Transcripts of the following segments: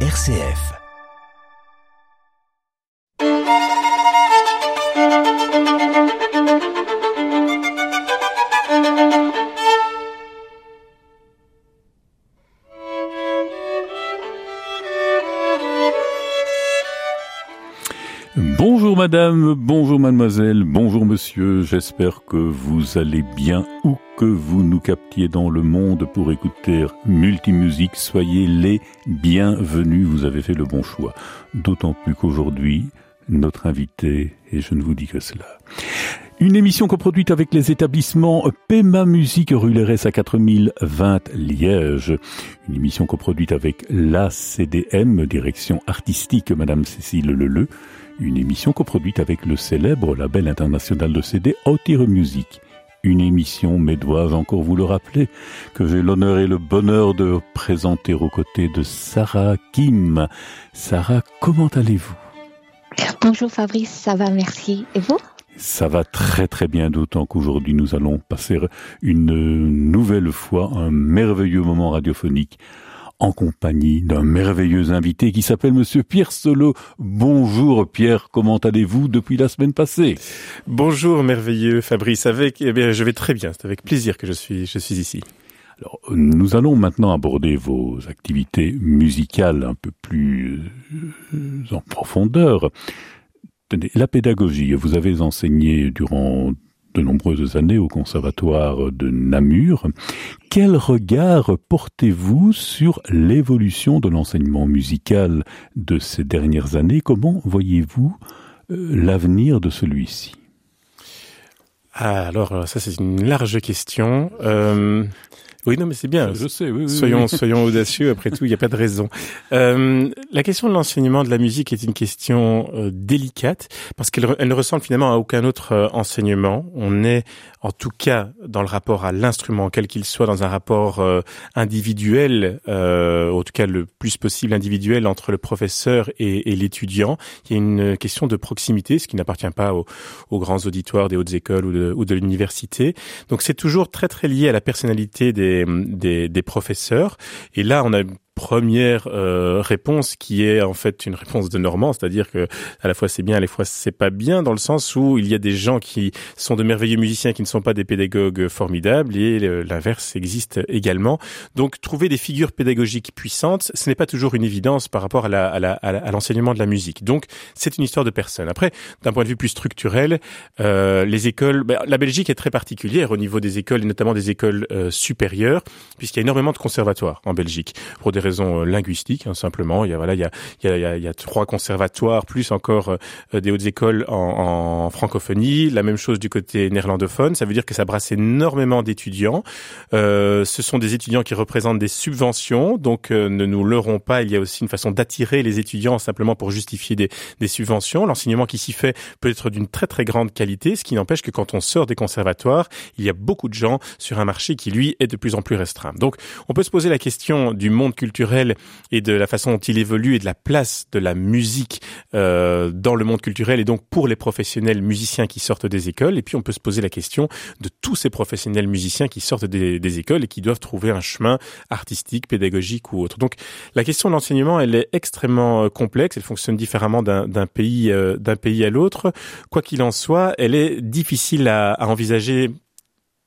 RCF. Madame, bonjour mademoiselle, bonjour monsieur, j'espère que vous allez bien ou que vous nous captiez dans le monde pour écouter Multimusique, soyez les bienvenus, vous avez fait le bon choix. D'autant plus qu'aujourd'hui, notre invité, et je ne vous dis que cela. Une émission coproduite avec les établissements Pema Musique rue Lérès à 4020 Liège. Une émission coproduite avec la CDM, direction artistique Madame Cécile Leleu une émission coproduite avec le célèbre label international de CD Outire Music. Une émission, mais dois-je encore vous le rappeler, que j'ai l'honneur et le bonheur de présenter aux côtés de Sarah Kim. Sarah, comment allez-vous? Bonjour Fabrice, ça va, merci. Et vous? Ça va très très bien, d'autant qu'aujourd'hui nous allons passer une nouvelle fois un merveilleux moment radiophonique en compagnie d'un merveilleux invité qui s'appelle Monsieur Pierre Solo. Bonjour Pierre, comment allez-vous depuis la semaine passée? Bonjour merveilleux Fabrice, avec eh bien je vais très bien, c'est avec plaisir que je suis je suis ici. Alors, nous allons maintenant aborder vos activités musicales un peu plus euh, en profondeur. La pédagogie, vous avez enseigné durant de nombreuses années au Conservatoire de Namur. Quel regard portez-vous sur l'évolution de l'enseignement musical de ces dernières années? Comment voyez-vous euh, l'avenir de celui-ci? Ah, alors ça c'est une large question. Euh, oui, non, mais c'est bien. Je sais. Oui, soyons, soyons audacieux. Après tout, il n'y a pas de raison. Euh, la question de l'enseignement de la musique est une question euh, délicate parce qu'elle elle ne ressemble finalement à aucun autre euh, enseignement. On est, en tout cas, dans le rapport à l'instrument, quel qu'il soit, dans un rapport euh, individuel, en tout cas le plus possible individuel entre le professeur et, et l'étudiant. Il y a une question de proximité, ce qui n'appartient pas aux, aux, grands auditoires des hautes écoles ou de, ou de l'université. Donc c'est toujours très très lié à la personnalité des des, professeurs. Et là, on a première euh, réponse qui est en fait une réponse de Normand, c'est-à-dire que à la fois c'est bien, à la fois c'est pas bien, dans le sens où il y a des gens qui sont de merveilleux musiciens qui ne sont pas des pédagogues formidables et l'inverse existe également. Donc trouver des figures pédagogiques puissantes, ce n'est pas toujours une évidence par rapport à la, à, la, à l'enseignement de la musique. Donc c'est une histoire de personnes. Après, d'un point de vue plus structurel, euh, les écoles, ben, la Belgique est très particulière au niveau des écoles et notamment des écoles euh, supérieures, puisqu'il y a énormément de conservatoires en Belgique pour des raisons euh, linguistiques, hein, simplement. Il y a voilà, il y a, il y a, il y a trois conservatoires, plus encore euh, des hautes écoles en, en, francophonie. La même chose du côté néerlandophone. Ça veut dire que ça brasse énormément d'étudiants. Euh, ce sont des étudiants qui représentent des subventions, donc euh, ne nous leurrons pas. Il y a aussi une façon d'attirer les étudiants simplement pour justifier des, des subventions. L'enseignement qui s'y fait peut être d'une très très grande qualité, ce qui n'empêche que quand on sort des conservatoires, il y a beaucoup de gens sur un marché qui lui est de plus en plus restreint. Donc, on peut se poser la question du monde culturel et de la façon dont il évolue et de la place de la musique euh, dans le monde culturel et donc pour les professionnels musiciens qui sortent des écoles. Et puis on peut se poser la question de tous ces professionnels musiciens qui sortent des, des écoles et qui doivent trouver un chemin artistique, pédagogique ou autre. Donc la question de l'enseignement, elle est extrêmement euh, complexe. Elle fonctionne différemment d'un pays euh, d'un pays à l'autre. Quoi qu'il en soit, elle est difficile à, à envisager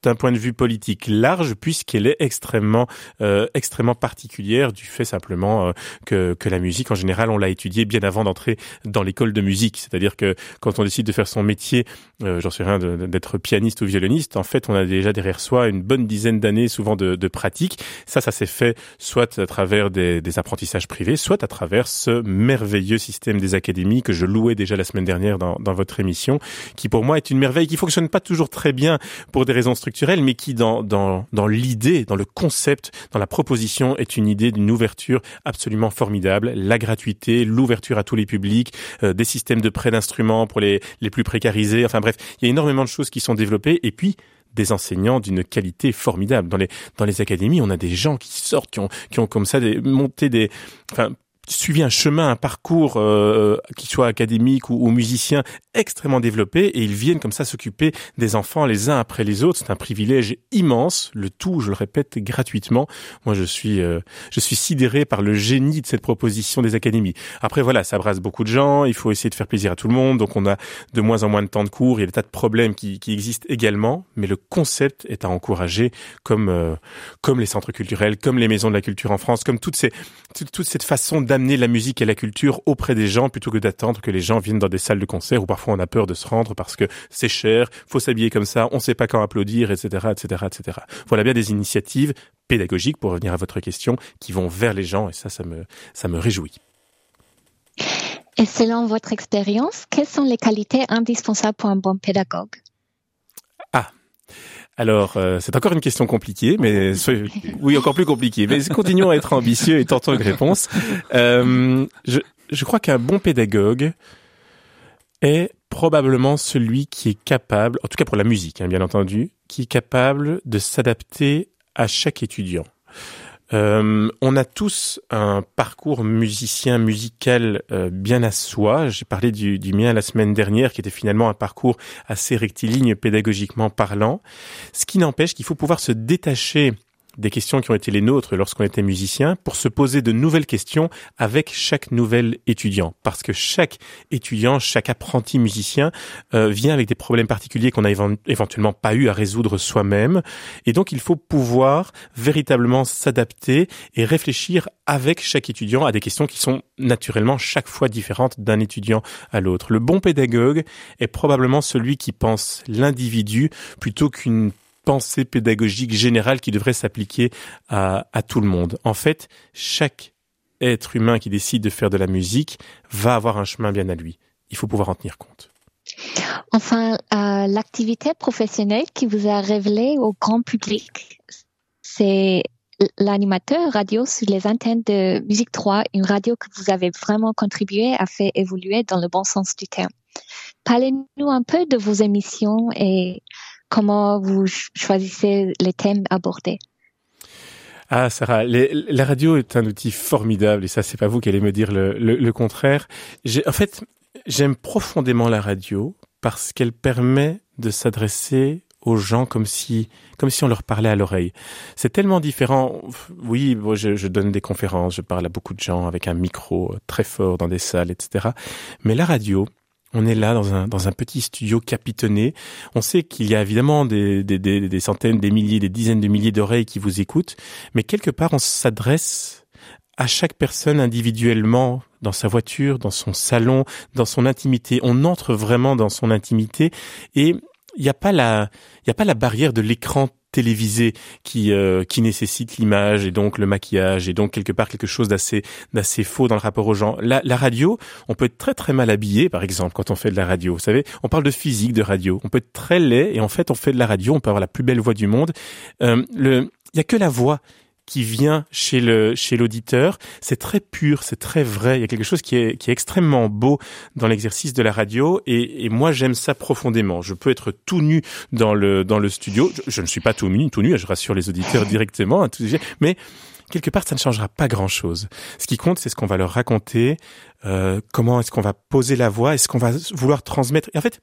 d'un point de vue politique large puisqu'elle est extrêmement euh, extrêmement particulière du fait simplement euh, que, que la musique en général on l'a étudiée bien avant d'entrer dans l'école de musique. C'est-à-dire que quand on décide de faire son métier euh, j'en sais rien d'être pianiste ou violoniste en fait on a déjà derrière soi une bonne dizaine d'années souvent de, de pratique. Ça ça s'est fait soit à travers des, des apprentissages privés soit à travers ce merveilleux système des académies que je louais déjà la semaine dernière dans, dans votre émission qui pour moi est une merveille qui fonctionne pas toujours très bien pour des raisons structurelles mais qui dans, dans, dans l'idée, dans le concept, dans la proposition est une idée d'une ouverture absolument formidable. La gratuité, l'ouverture à tous les publics, euh, des systèmes de prêt d'instruments pour les, les plus précarisés. Enfin bref, il y a énormément de choses qui sont développées. Et puis, des enseignants d'une qualité formidable. Dans les, dans les académies, on a des gens qui sortent, qui ont, qui ont comme ça des, monté des, enfin, suivi un chemin, un parcours, euh, qui soit académique ou, ou, musicien, extrêmement développé, et ils viennent comme ça s'occuper des enfants les uns après les autres. C'est un privilège immense. Le tout, je le répète, gratuitement. Moi, je suis, euh, je suis sidéré par le génie de cette proposition des académies. Après, voilà, ça brasse beaucoup de gens. Il faut essayer de faire plaisir à tout le monde. Donc, on a de moins en moins de temps de cours. Il y a des tas de problèmes qui, qui existent également. Mais le concept est à encourager, comme, euh, comme les centres culturels, comme les maisons de la culture en France, comme toutes ces, toute, cette façon d'amener la musique et la culture auprès des gens plutôt que d'attendre que les gens viennent dans des salles de concert où parfois on a peur de se rendre parce que c'est cher, faut s'habiller comme ça, on sait pas quand applaudir, etc., etc., etc. Voilà bien des initiatives pédagogiques, pour revenir à votre question, qui vont vers les gens, et ça, ça me, ça me réjouit. Et selon votre expérience, quelles sont les qualités indispensables pour un bon pédagogue? Ah, alors, euh, c'est encore une question compliquée, mais oui, encore plus compliquée. Mais continuons à être ambitieux et tentons une réponse. Euh, je, je crois qu'un bon pédagogue est probablement celui qui est capable, en tout cas pour la musique, hein, bien entendu, qui est capable de s'adapter à chaque étudiant. Euh, on a tous un parcours musicien musical euh, bien à soi. J'ai parlé du, du, mien la semaine dernière, qui était finalement un parcours assez rectiligne pédagogiquement parlant. Ce qui n'empêche qu'il faut pouvoir se détacher des questions qui ont été les nôtres lorsqu'on était musicien pour se poser de nouvelles questions avec chaque nouvel étudiant. Parce que chaque étudiant, chaque apprenti musicien euh, vient avec des problèmes particuliers qu'on n'a éventuellement pas eu à résoudre soi-même. Et donc il faut pouvoir véritablement s'adapter et réfléchir avec chaque étudiant à des questions qui sont naturellement chaque fois différentes d'un étudiant à l'autre. Le bon pédagogue est probablement celui qui pense l'individu plutôt qu'une pensée pédagogique générale qui devrait s'appliquer à, tout le monde. En fait, chaque être humain qui décide de faire de la musique va avoir un chemin bien à lui. Il faut pouvoir en tenir compte. Enfin, euh, l'activité professionnelle qui vous a révélé au grand public, c'est l'animateur radio sur les antennes de Musique 3, une radio que vous avez vraiment contribué à faire évoluer dans le bon sens du terme. Parlez-nous un peu de vos émissions et comment vous choisissez les thèmes abordés? Ah Sarah, la radio est un outil formidable et ça c'est pas vous qui allez me dire le, contraire. En fait, j'aime profondément la radio parce qu'elle permet de s'adresser aux gens comme si comme si on leur parlait à l'oreille. C'est tellement différent. Oui, bon, je, je, donne des conférences, je parle à beaucoup de gens avec un micro très fort dans des salles, etc. Mais la radio, on est là dans un, dans un petit studio capitonné. On sait qu'il y a évidemment des, des, des, centaines, des milliers, des dizaines de milliers d'oreilles qui vous écoutent, mais quelque part on s'adresse à chaque personne individuellement dans sa voiture, dans son salon, dans son intimité. On entre vraiment dans son intimité et il n'y a a pas la barrière de l'écran télévisé qui euh, qui nécessite l'image et donc le maquillage et donc quelque part quelque chose d'assez d'assez faux dans le rapport aux gens. La, la radio, on peut être très très mal habillé par exemple quand on fait de la radio. Vous savez, on parle de physique de radio. On peut être très laid et en fait on fait de la radio, on peut avoir la plus belle voix du monde. Euh, le il y a que la voix qui vient chez le chez l'auditeur, c'est très pur, c'est très vrai. Il y a quelque chose qui est qui est extrêmement beau dans l'exercice de la radio et, et moi j'aime ça profondément. Je peux être tout nu dans le dans le studio. Je, je ne suis pas tout nu, tout nu. Je rassure les auditeurs directement, hein, mais quelque part, ça ne changera pas grand-chose. Ce qui compte, c'est ce qu'on va leur raconter, euh, comment est-ce qu'on va poser la voix, est-ce qu'on va vouloir transmettre. Et en fait,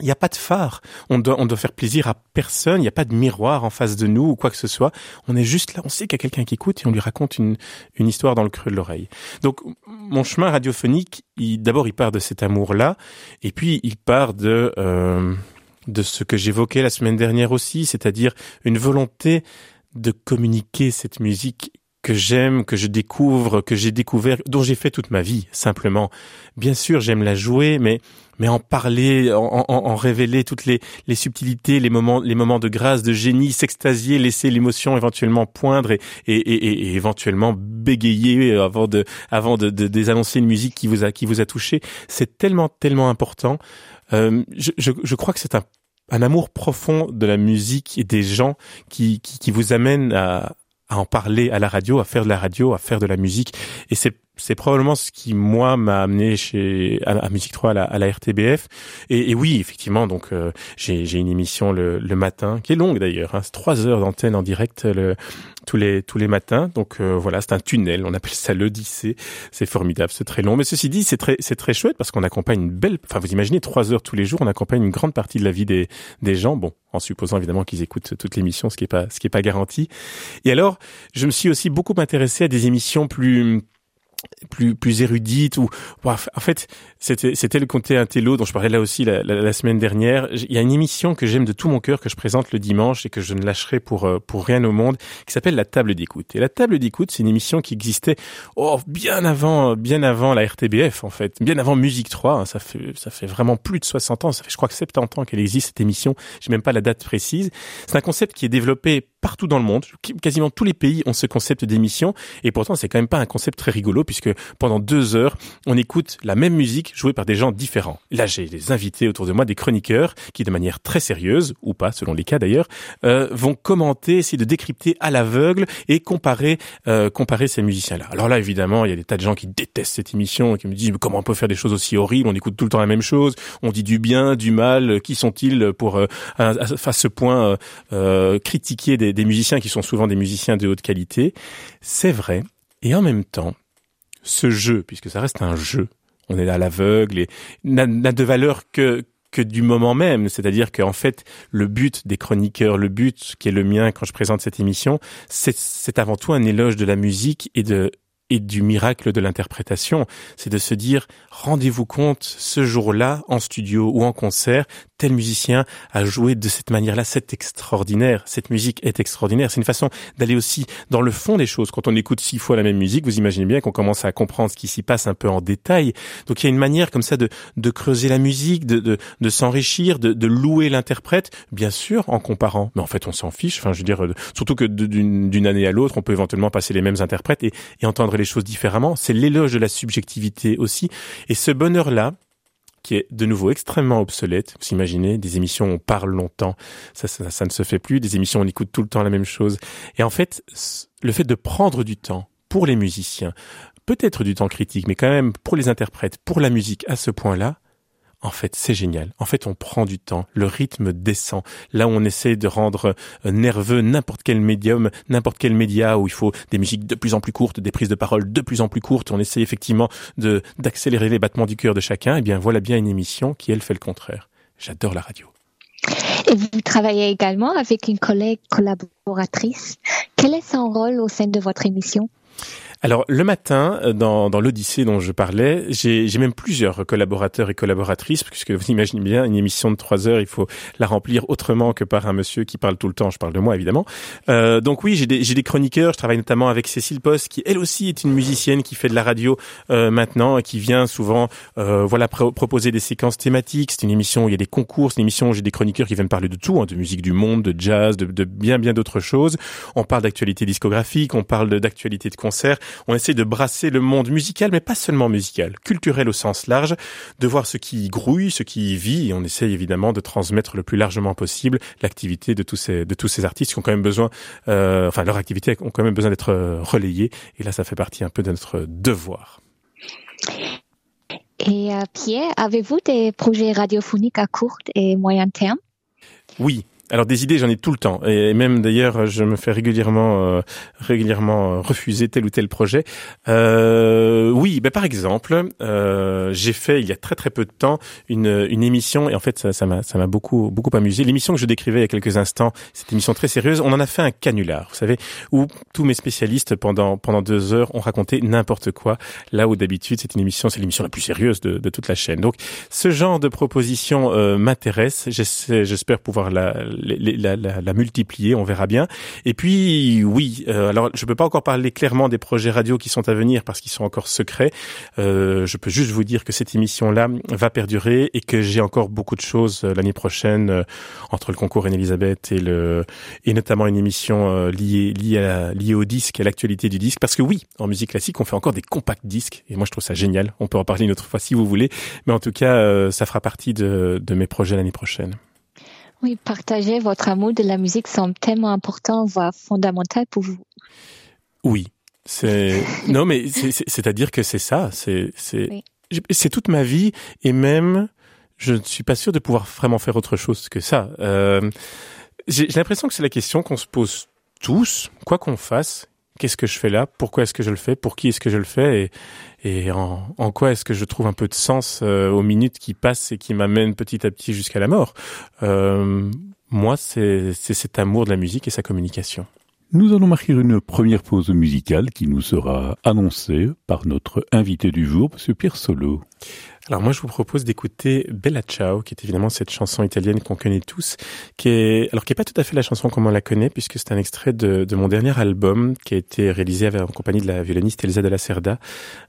il n'y a pas de phare. On doit, on doit faire plaisir à personne. Il n'y a pas de miroir en face de nous ou quoi que ce soit. On est juste là. On sait qu'il y a quelqu'un qui écoute et on lui raconte une, une histoire dans le creux de l'oreille. Donc, mon chemin radiophonique, d'abord, il part de cet amour-là. Et puis, il part de, euh, de ce que j'évoquais la semaine dernière aussi, c'est-à-dire une volonté de communiquer cette musique que j'aime, que je découvre, que j'ai découvert, dont j'ai fait toute ma vie, simplement. Bien sûr, j'aime la jouer, mais mais en parler, en, en, en révéler toutes les, les, subtilités, les moments, les moments de grâce, de génie, s'extasier, laisser l'émotion éventuellement poindre et, et, et, et, éventuellement bégayer avant de, avant de, de, désannoncer une musique qui vous a, qui vous a touché. C'est tellement, tellement important. Euh, je, je, je crois que c'est un un amour profond de la musique et des gens qui, qui, qui vous amène à, à en parler à la radio, à faire de la radio, à faire de la musique. Et c'est c'est probablement ce qui moi m'a amené chez à, Musique 3 à la, à la RTBF et, et, oui effectivement donc euh, j'ai j'ai une émission le, le matin qui est longue d'ailleurs hein, c'est trois heures d'antenne en direct le, tous les tous les matins. Donc euh, voilà c'est un tunnel. On appelle ça l'Odyssée. C'est formidable c'est très long. Mais ceci dit c'est très c'est très chouette parce qu'on accompagne une belle enfin vous imaginez trois heures tous les jours on accompagne une grande partie de la vie des des gens. Bon en supposant évidemment qu'ils écoutent toute l'émission ce qui est pas ce qui est pas garanti. Et alors je me suis aussi beaucoup intéressé à des émissions plus plus plus érudite ou en fait c'était c'était le comté Intello dont je parlais là aussi la, semaine dernière. Il y a une émission que j'aime de tout mon cœur que je présente le dimanche et que je ne lâcherai pour euh, pour rien au monde qui s'appelle la table d'écoute. Et la table d'écoute c'est une émission qui existait oh bien avant bien avant la RTBF en fait bien avant Musique 3 hein, ça fait ça fait vraiment plus de 60 ans ça fait je crois que 70 ans qu'elle existe cette émission. J'ai même pas la date précise. C'est un concept qui est développé partout dans le monde. Quasiment tous les pays ont ce concept d'émission. Et pourtant c'est quand même pas un concept très rigolo puisque pendant deux heures, on écoute la même musique jouée par des gens différents. Là, j'ai des invités autour de moi, des chroniqueurs, qui de manière très sérieuse, ou pas, selon les cas d'ailleurs, euh, vont commenter, essayer de décrypter à l'aveugle et comparer, euh, comparer ces musiciens-là. Alors là, évidemment, il y a des tas de gens qui détestent cette émission, qui me disent comment on peut faire des choses aussi horribles, on écoute tout le temps la même chose, on dit du bien, du mal, qui sont-ils pour euh, à, ce point euh, critiquer des, des musiciens qui sont souvent des musiciens de haute qualité C'est vrai. Et en même temps, ce jeu, puisque ça reste un jeu, on est à l'aveugle et n'a de valeur que que du moment même, c'est-à-dire qu'en fait, le but des chroniqueurs, le but qui est le mien quand je présente cette émission, c'est avant tout un éloge de la musique et de et du miracle de l'interprétation, c'est de se dire rendez-vous compte ce jour-là en studio ou en concert, tel musicien a joué de cette manière-là, c'est extraordinaire, cette musique est extraordinaire. C'est une façon d'aller aussi dans le fond des choses. Quand on écoute six fois la même musique, vous imaginez bien qu'on commence à comprendre ce qui s'y passe un peu en détail. Donc il y a une manière comme ça de, creuser la musique, de, s'enrichir, de, louer l'interprète, bien sûr en comparant. Mais en fait on s'en fiche, enfin je veux dire, surtout que d'une année à l'autre, on peut éventuellement passer les mêmes interprètes et entendre les choses différemment. C'est l'éloge de la subjectivité aussi. Et ce bonheur-là, qui est de nouveau extrêmement obsolète. Vous imaginez, des émissions on parle longtemps, ça, ça, ça ne se fait plus. Des émissions on écoute tout le temps la même chose. Et en fait, le fait de prendre du temps pour les musiciens, peut-être du temps critique, mais quand même pour les interprètes, pour la musique à ce point-là, en fait, c'est génial. En fait, on prend du temps. Le rythme descend. Là on essaie de rendre euh, nerveux n'importe quel médium, n'importe quel média où il faut des musiques de plus en plus courtes, des prises de parole de plus en plus courtes, on essaie effectivement d'accélérer les battements du cœur de chacun. Eh bien, voilà bien une émission qui, elle, fait le contraire. J'adore la radio. Et vous travaillez également avec une collègue collaboratrice. Quel est son rôle au sein de votre émission? Alors le matin, euh, dans, dans l'Odyssée dont je parlais, j'ai même plusieurs collaborateurs et collaboratrices, puisque vous imaginez bien, une émission de trois heures, il faut la remplir autrement que par un monsieur qui parle tout le temps. Je parle de moi évidemment. Euh, donc oui, j'ai des, des, chroniqueurs. Je travaille notamment avec Cécile Post, qui elle aussi est une musicienne qui fait de la radio euh, maintenant et qui vient souvent, euh, voilà, proposer des séquences thématiques. C'est une émission où il y a des concours, c'est une émission où j'ai des chroniqueurs qui viennent parler de tout, hein, de musique du monde, de jazz, de, de bien bien d'autres choses. On parle d'actualité discographique, on parle d'actualité de concert on essaie de brasser le monde musical, mais pas seulement musical, culturel au sens large, de voir ce qui grouille, ce qui vit, et on essaie évidemment de transmettre le plus largement possible l'activité de tous ces de tous ces artistes qui ont quand même besoin, euh, enfin leur activité ont quand même besoin d'être euh, relayée, et là ça fait partie un peu de notre devoir. Et euh, Pierre, avez-vous des projets radiophoniques à court et moyen terme? Oui, alors des idées, j'en ai tout le temps, et même d'ailleurs, je me fais régulièrement, euh, régulièrement refuser tel ou tel projet. Euh, oui, ben par exemple, euh, j'ai fait il y a très très peu de temps une, une émission, et en fait, ça m'a ça m'a beaucoup beaucoup amusé. L'émission que je décrivais il y a quelques instants, cette émission très sérieuse, on en a fait un canular, vous savez, où tous mes spécialistes pendant pendant deux heures ont raconté n'importe quoi, là où d'habitude c'est une émission, c'est l'émission la plus sérieuse de, de toute la chaîne. Donc, ce genre de proposition euh, m'intéresse. J'espère pouvoir la la, la, la, multiplier, on verra bien. Et puis oui, euh, alors je peux pas encore parler clairement des projets radio qui sont à venir parce qu'ils sont encore secrets. Euh, je peux juste vous dire que cette émission-là va perdurer et que j'ai encore beaucoup de choses euh, l'année prochaine euh, entre le concours Anne-Elisabeth et le et notamment une émission liée liée à liée au disque, à l'actualité du disque. Parce que oui, en musique classique, on fait encore des compacts disques et moi je trouve ça génial. On peut en parler une autre fois si vous voulez, mais en tout cas, ça fera partie de, de mes projets l'année prochaine. Oui, partager votre amour de la musique semble tellement important, voire fondamental pour vous. Oui, C'est non, mais c'est-à-dire que c'est ça. C'est c'est c'est toute ma vie et même je ne suis pas sûr de pouvoir vraiment faire autre chose que ça. Euh, j'ai l'impression que c'est la question qu'on se pose tous, quoi qu'on fasse. Qu'est-ce que je fais là? Pourquoi est-ce que je le fais? Pour qui est-ce que je le fais? Et, en, quoi est-ce que je trouve un peu de sens euh, aux minutes qui passent et qui m'amènent petit à petit jusqu'à la mort? Euh, Moi, c'est cet amour de la musique et sa communication. Nous allons marquer une première pause musicale qui nous sera annoncée par notre invité du jour, M. Pierre Solo. Alors moi je vous propose d'écouter Bella Ciao, qui est évidemment cette chanson italienne qu'on connaît tous, qui est alors qui est pas tout à fait la chanson comme on la connaît, puisque c'est un extrait de, de, mon dernier album qui a été réalisé en compagnie de la violoniste Elsa de la Cerda,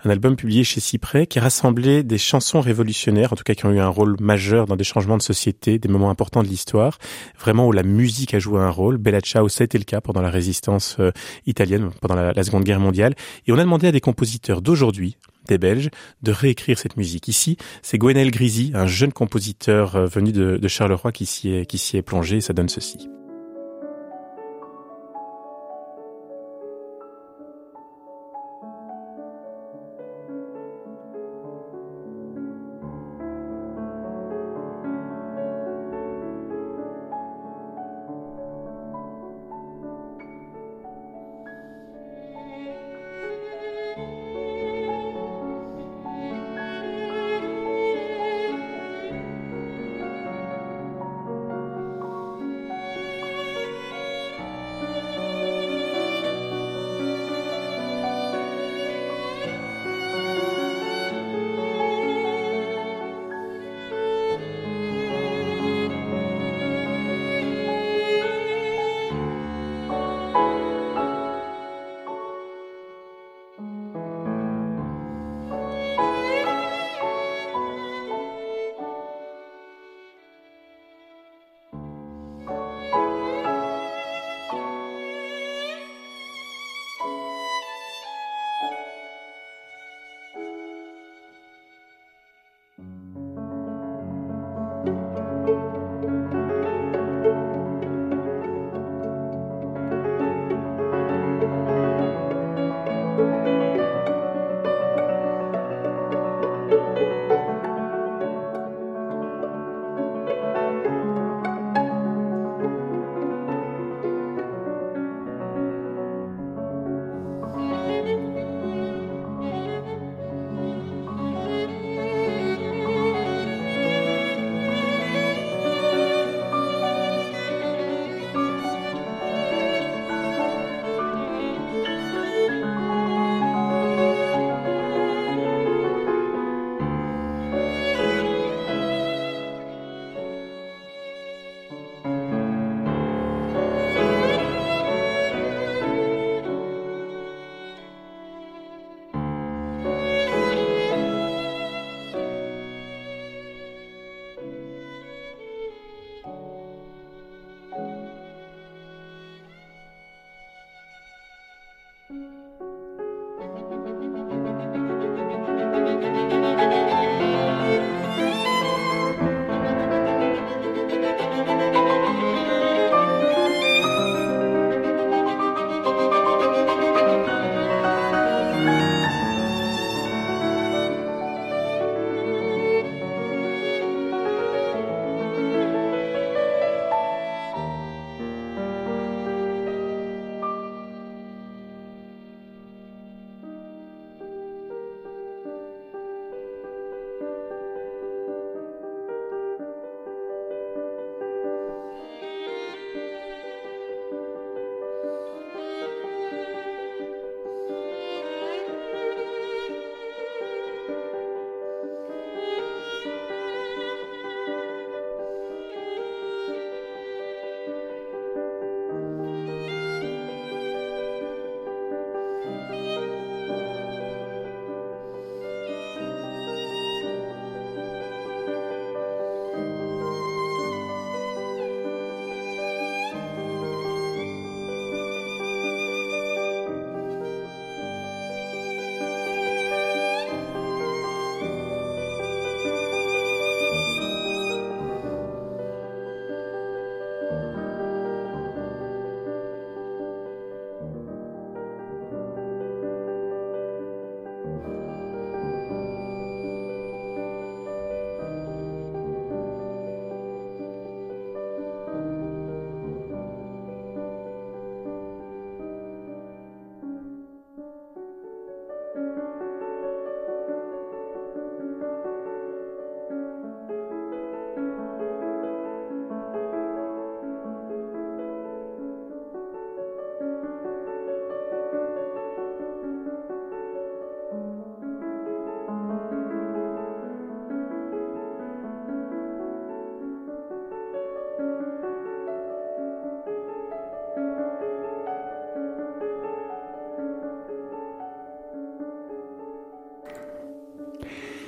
un album publié chez Cyprès qui rassemblait des chansons révolutionnaires, en tout cas qui ont eu un rôle majeur dans des changements de société, des moments importants de l'histoire, vraiment où la musique a joué un rôle. Bella Ciao, ça a été le cas pendant la résistance euh, italienne, pendant la Seconde Guerre mondiale, et on a demandé à des compositeurs d'aujourd'hui des Belges de réécrire cette musique. Ici, c'est Gwenel Grisi, un jeune compositeur euh, venu de, de Charleroi qui s'y est, qui s'y est plongé. Ça donne ceci.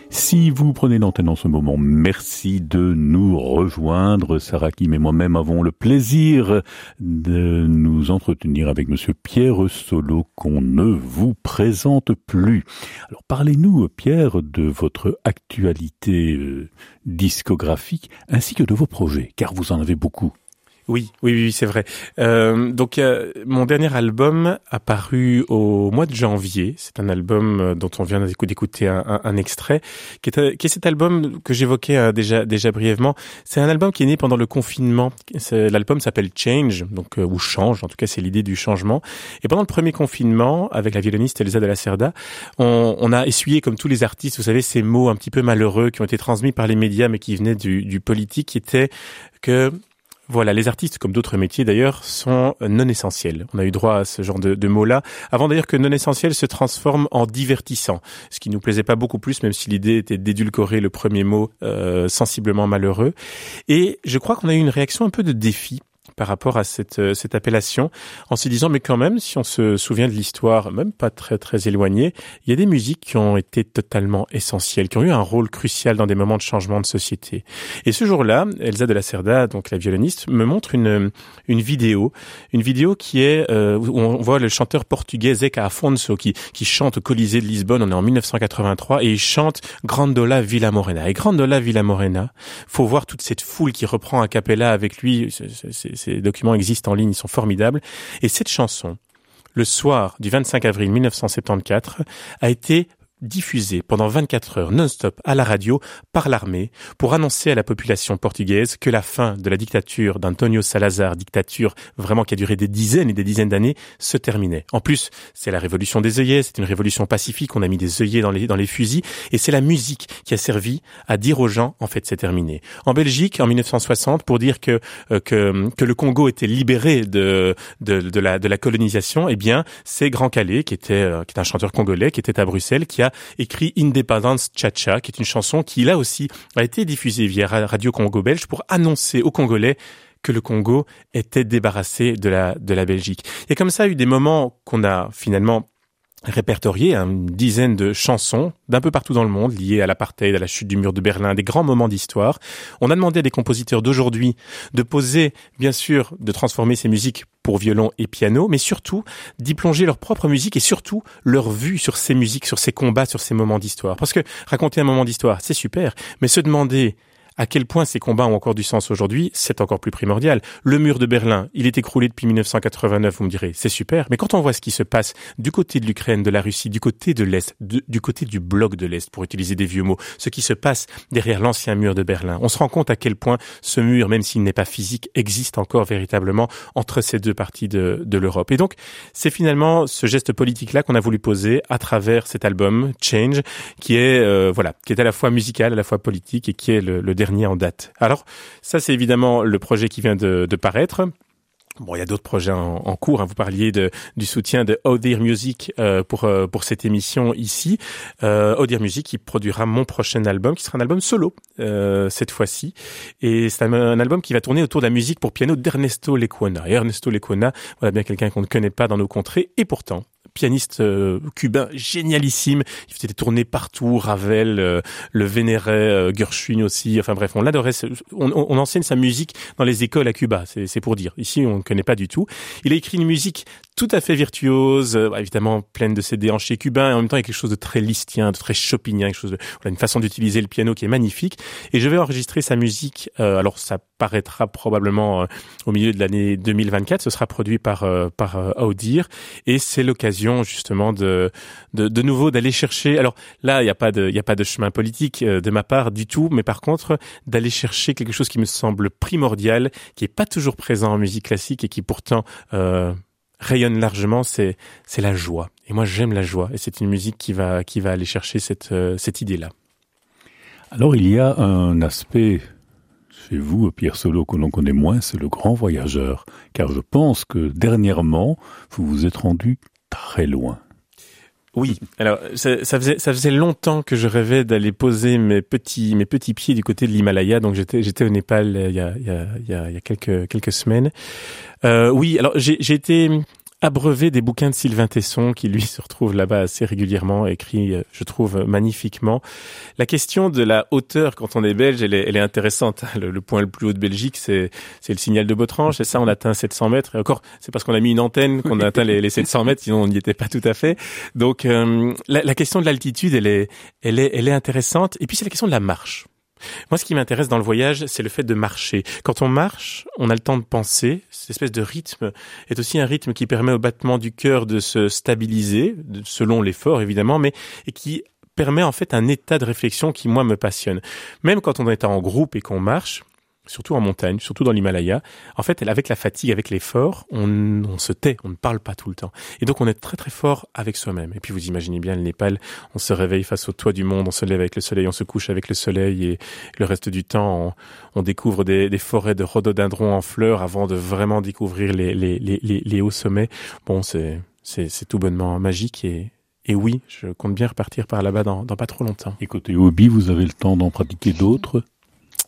Si vous prenez l'antenne en ce moment, merci de nous rejoindre. Sarah Kim et moi-même avons le plaisir de nous entretenir avec monsieur Pierre Solo qu'on ne vous présente plus. Alors parlez-nous, Pierre, de votre actualité euh, discographique ainsi que de vos projets, car vous en avez beaucoup. Oui, oui, oui, c'est vrai. Euh, donc, euh, mon dernier album a paru au mois de janvier. C'est un album euh, dont on vient d'écouter un, un, un, extrait, qui est, qui est cet album que j'évoquais euh, déjà, déjà brièvement. C'est un album qui est né pendant le confinement. L'album s'appelle Change, donc ou change. En tout cas, c'est l'idée du changement. Et pendant le premier confinement, avec la violoniste Elsa de la Cerda, on, on, a essuyé, comme tous les artistes, vous savez, ces mots un petit peu malheureux qui ont été transmis par les médias, mais qui venaient du, du politique, qui étaient que voilà, les artistes, comme d'autres métiers d'ailleurs, sont non essentiels. On a eu droit à ce genre de, de mots-là, avant d'ailleurs que non essentiel se transforme en divertissant, ce qui nous plaisait pas beaucoup plus, même si l'idée était d'édulcorer le premier mot euh, sensiblement malheureux. Et je crois qu'on a eu une réaction un peu de défi par rapport à cette, euh, cette appellation, en se disant, mais quand même, si on se souvient de l'histoire, même pas très très éloignée, il y a des musiques qui ont été totalement essentielles, qui ont eu un rôle crucial dans des moments de changement de société. Et ce jour-là, Elsa de la Cerda, donc la violoniste, me montre une, une vidéo, une vidéo qui est, euh, où on voit le chanteur portugais Zeca Afonso qui, qui chante au Colisée de Lisbonne, on est en 1983, et il chante Grandola Villa Morena. Et Grandola Villa Morena, faut voir toute cette foule qui reprend a cappella avec lui, c'est ces documents existent en ligne, ils sont formidables. Et cette chanson, le soir du 25 avril 1974, a été diffusé pendant 24 heures non-stop à la radio par l'armée pour annoncer à la population portugaise que la fin de la dictature d'Antonio Salazar, dictature vraiment qui a duré des dizaines et des dizaines d'années, se terminait. En plus, c'est la révolution des œillets, c'est une révolution pacifique, on a mis des œillets dans les, dans les fusils, et c'est la musique qui a servi à dire aux gens, en fait, c'est terminé. En Belgique, en 1960, pour dire que, euh, que, que le Congo était libéré de, de, de, la, de la colonisation, eh bien, c'est Grand Calais, qui était, euh, qui est un chanteur congolais, qui était à Bruxelles, qui a écrit Independence Cha-Cha, qui est une chanson qui là aussi a été diffusée via Radio Congo belge pour annoncer aux Congolais que le Congo était débarrassé de la, de la Belgique. Et comme ça, il y a eu des moments qu'on a finalement répertorié une dizaine de chansons d'un peu partout dans le monde liées à l'apartheid, à la chute du mur de Berlin, des grands moments d'histoire. On a demandé à des compositeurs d'aujourd'hui de poser, bien sûr, de transformer ces musiques pour violon et piano, mais surtout d'y plonger leur propre musique et surtout leur vue sur ces musiques, sur ces combats, sur ces moments d'histoire. Parce que raconter un moment d'histoire, c'est super, mais se demander à quel point ces combats ont encore du sens aujourd'hui, c'est encore plus primordial. Le mur de Berlin, il est écroulé depuis 1989, vous me direz, c'est super. Mais quand on voit ce qui se passe du côté de l'Ukraine, de la Russie, du côté de l'Est, du côté du bloc de l'Est, pour utiliser des vieux mots, ce qui se passe derrière l'ancien mur de Berlin, on se rend compte à quel point ce mur, même s'il n'est pas physique, existe encore véritablement entre ces deux parties de, de l'Europe. Et donc, c'est finalement ce geste politique-là qu'on a voulu poser à travers cet album, Change, qui est, euh, voilà, qui est à la fois musical, à la fois politique et qui est le, le Alors, ça, c'est évidemment le projet qui vient de, paraître. Bon, il y a d'autres projets en, cours. Hein. Vous parliez du soutien de Audir Music euh, pour euh, pour cette émission ici. Euh, Music qui produira mon prochain album, qui sera un album solo euh, cette fois-ci. Et c'est un, album qui va tourner autour de la musique pour piano d'Ernesto Lecuona. Et Ernesto Lecuona, voilà bien quelqu'un qu'on ne connaît pas dans nos contrées. Et pourtant, pianiste euh, cubain génialissime. Il faisait des partout, Ravel, euh, le vénérait, euh, Gershwin aussi. Enfin bref, on l'adorait. On, enseigne sa musique dans les écoles à Cuba, c'est pour dire. Ici, on ne connaît pas du tout. Il a écrit une musique tout à fait virtuose, évidemment pleine de ses déhanchés cubains, et en même temps il y a quelque chose de très listien, de très chopinien, quelque chose de, voilà, une façon d'utiliser le piano qui est magnifique. Et je vais enregistrer sa musique. alors ça paraîtra probablement au milieu de l'année 2024. Ce sera produit par par Audir, et c'est l'occasion justement de de, de nouveau d'aller chercher. Alors là, il n'y a pas de il y a pas de chemin politique euh, de ma part du tout, mais par contre d'aller chercher quelque chose qui me semble primordial, qui est pas toujours présent en musique classique et qui pourtant euh, rayonne largement, c'est c'est la joie. Et moi, j'aime la joie. Et c'est une musique qui va qui va aller chercher cette euh, cette idée-là. Alors, il y a un aspect chez vous, Pierre Solo, que l'on connaît moins, c'est le grand voyageur. Car je pense que dernièrement, vous vous êtes rendu très loin. Oui, alors ça, ça, faisait ça faisait longtemps que je rêvais d'aller poser mes petits mes petits pieds du côté de l'Himalaya. Donc j'étais j'étais au Népal il y a il y a, il y a, il y a quelques quelques semaines. Euh, oui, alors j'ai j'ai été abreuvé des bouquins de Sylvain Tesson, qui lui se retrouve là-bas assez régulièrement, écrit, euh, je trouve, magnifiquement. La question de la hauteur quand on est belge, elle est, elle est intéressante. Le, point le plus haut de Belgique, c'est c'est le signal de Botrange, et ça, on atteint 700 mètres. Et encore, c'est parce qu'on a mis une antenne qu'on a atteint les, les 700 mètres, sinon on n'y était pas tout à fait. Donc, euh, la, la question de l'altitude, elle est, elle est, elle est intéressante. Et puis, c'est la question de la marche. Moi, ce qui m'intéresse dans le voyage, c'est le fait de marcher. Quand on marche, on a le temps de penser. Cette espèce de rythme est aussi un rythme qui permet au battement du cœur de se stabiliser, selon l'effort évidemment, mais qui permet en fait un état de réflexion qui moi me passionne. Même quand on est en groupe et qu'on marche, surtout en montagne, surtout dans l'Himalaya, en fait, avec la fatigue, avec l'effort, on, on, se tait, on ne parle pas tout le temps. Et donc, on est très très fort avec soi-même. Et puis, vous imaginez bien le Népal, on se réveille face au toit du monde, on se lève avec le soleil, on se couche avec le soleil, et le reste du temps, on, découvre des, forêts de rhododendrons en fleurs avant de vraiment découvrir les, hauts sommets. Bon, c'est tout bonnement magique et, oui, je compte bien repartir par là-bas dans, pas trop longtemps. Et côté hobby, vous avez le temps d'en pratiquer d'autres?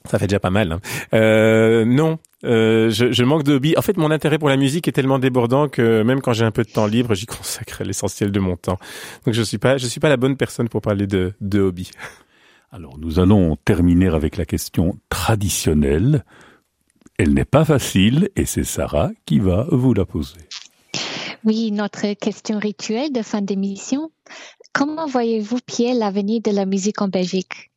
Ça fait déjà pas mal. Hein. Euh, non, euh, je, je, manque de hobby. En fait, mon intérêt pour la musique est tellement débordant que même quand j'ai un peu de temps libre, j'y consacre l'essentiel de mon temps. Donc je suis pas, je suis pas la bonne personne pour parler de, de hobby. Alors nous allons terminer avec la question traditionnelle. Elle n'est pas facile et c'est Sarah qui va vous la poser. Oui, notre question rituelle de fin d'émission. Comment voyez-vous, Pierre, l'avenir de la musique en Belgique?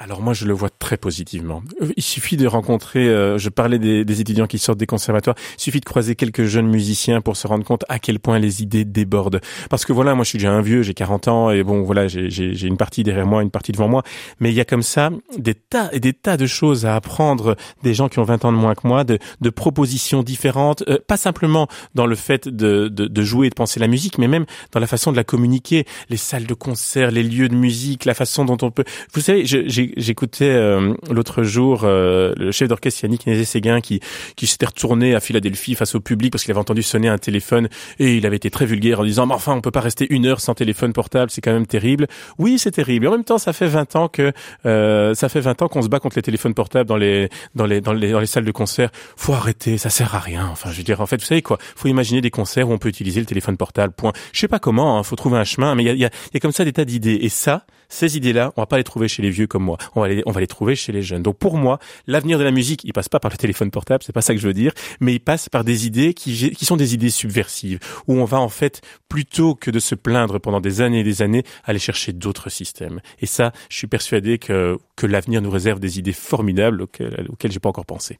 Alors moi je le vois très positivement. Il suffit de rencontrer, euh, je parlais des, des, étudiants qui sortent des conservatoires, il suffit de croiser quelques jeunes musiciens pour se rendre compte à quel point les idées débordent. Parce que voilà, moi je suis déjà un vieux, j'ai 40 ans et bon voilà, j'ai une partie derrière moi, une partie devant moi, mais il y a comme ça des tas et des tas de choses à apprendre des gens qui ont 20 ans de moins que moi, de, de propositions différentes, euh, pas simplement dans le fait de, de, de jouer et de penser la musique, mais même dans la façon de la communiquer, les salles de concert, les lieux de musique, la façon dont on peut... Vous savez, j'ai j'écoutais euh, l'autre jour euh, le chef d'orchestre Yannick Nézé-Séguin qui, qui s'était retourné à Philadelphie face au public parce qu'il avait entendu sonner un téléphone et il avait été très vulgaire en disant mais enfin on peut pas rester une heure sans téléphone portable c'est quand même terrible oui c'est terrible. Et en même temps ça fait 20 ans que euh, ça fait 20 ans qu'on se bat contre les téléphones portables dans les dans les dans les dans les salles de concert. Faut arrêter ça sert à rien. Enfin je veux dire en fait vous savez quoi? Faut imaginer des concerts où on peut utiliser le téléphone portable point. Je sais pas comment hein, faut trouver un chemin mais il y a, y, y a comme ça des tas d'idées. Et ça ces idées-là, on va pas les trouver chez les vieux comme moi. On va les, on va les trouver chez les jeunes. Donc pour moi, l'avenir de la musique, il passe pas par le téléphone portable, c'est pas ça que je veux dire, mais il passe par des idées qui, qui sont des idées subversives, où on va en fait, plutôt que de se plaindre pendant des années et des années, aller chercher d'autres systèmes. Et ça, je suis persuadé que, que l'avenir nous réserve des idées formidables auxquelles, auxquelles j'ai pas encore pensé.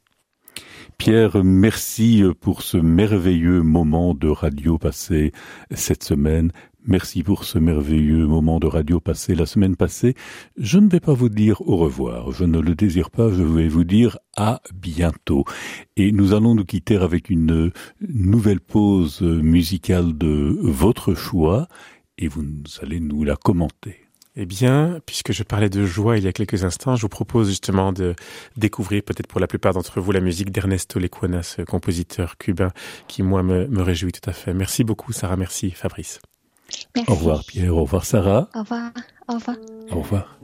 Pierre, merci pour ce merveilleux moment de radio passé cette semaine. Merci pour ce merveilleux moment de radio passé la semaine passée. Je ne vais pas vous dire au revoir, je ne le désire pas, je vais vous dire à bientôt. Et nous allons nous quitter avec une nouvelle pause musicale de votre choix et vous allez nous la commenter. Eh bien, puisque je parlais de joie il y a quelques instants, je vous propose justement de découvrir peut-être pour la plupart d'entre vous la musique d'Ernesto Lecuona, compositeur cubain qui, moi, me, me réjouit tout à fait. Merci beaucoup, Sarah. Merci, Fabrice. Merci. Au revoir Pierre, au revoir Sarah. Au revoir. Au revoir. Au revoir.